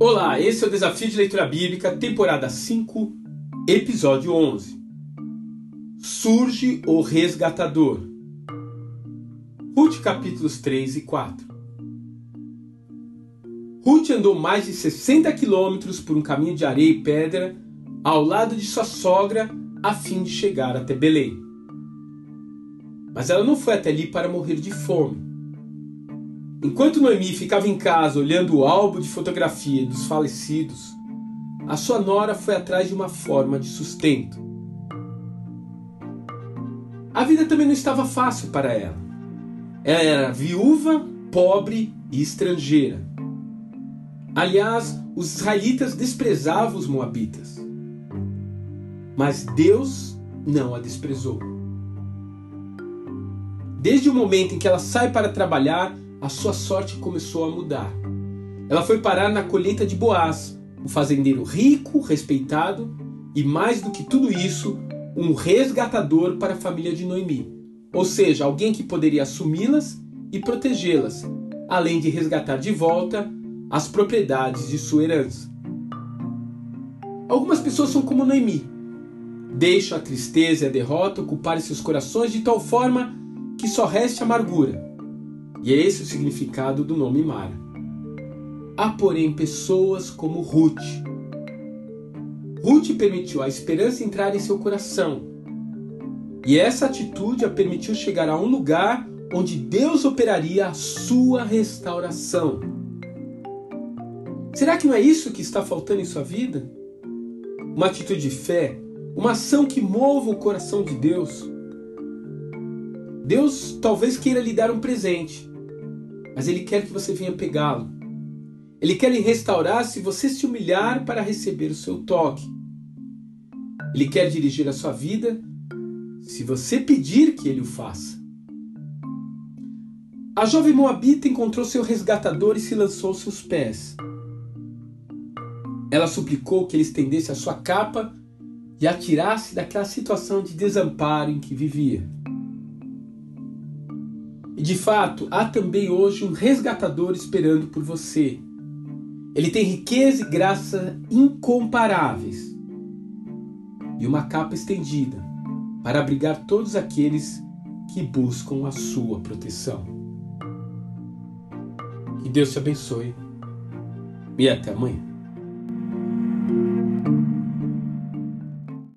Olá, esse é o Desafio de Leitura Bíblica, temporada 5, episódio 11. Surge o Resgatador. Ruth capítulos 3 e 4. Ruth andou mais de 60 quilômetros por um caminho de areia e pedra ao lado de sua sogra a fim de chegar até Belém. Mas ela não foi até ali para morrer de fome. Enquanto Noemi ficava em casa olhando o álbum de fotografia dos falecidos, a sua nora foi atrás de uma forma de sustento. A vida também não estava fácil para ela. Ela era viúva, pobre e estrangeira. Aliás, os israelitas desprezavam os moabitas. Mas Deus não a desprezou. Desde o momento em que ela sai para trabalhar, a sua sorte começou a mudar. Ela foi parar na colheita de Boaz, um fazendeiro rico, respeitado e, mais do que tudo isso, um resgatador para a família de Noemi. Ou seja, alguém que poderia assumi-las e protegê-las, além de resgatar de volta as propriedades de sua herança. Algumas pessoas são como Noemi. Deixam a tristeza e a derrota ocuparem seus corações de tal forma que só reste amargura. E é esse o significado do nome Mara. Há, porém, pessoas como Ruth. Ruth permitiu a esperança entrar em seu coração. E essa atitude a permitiu chegar a um lugar onde Deus operaria a sua restauração. Será que não é isso que está faltando em sua vida? Uma atitude de fé, uma ação que mova o coração de Deus. Deus talvez queira lhe dar um presente, mas Ele quer que você venha pegá-lo. Ele quer lhe restaurar se você se humilhar para receber o seu toque. Ele quer dirigir a sua vida se você pedir que Ele o faça. A jovem Moabita encontrou seu resgatador e se lançou aos seus pés. Ela suplicou que ele estendesse a sua capa e a tirasse daquela situação de desamparo em que vivia. E de fato, há também hoje um resgatador esperando por você. Ele tem riqueza e graça incomparáveis e uma capa estendida para abrigar todos aqueles que buscam a sua proteção. Que Deus te abençoe e até amanhã.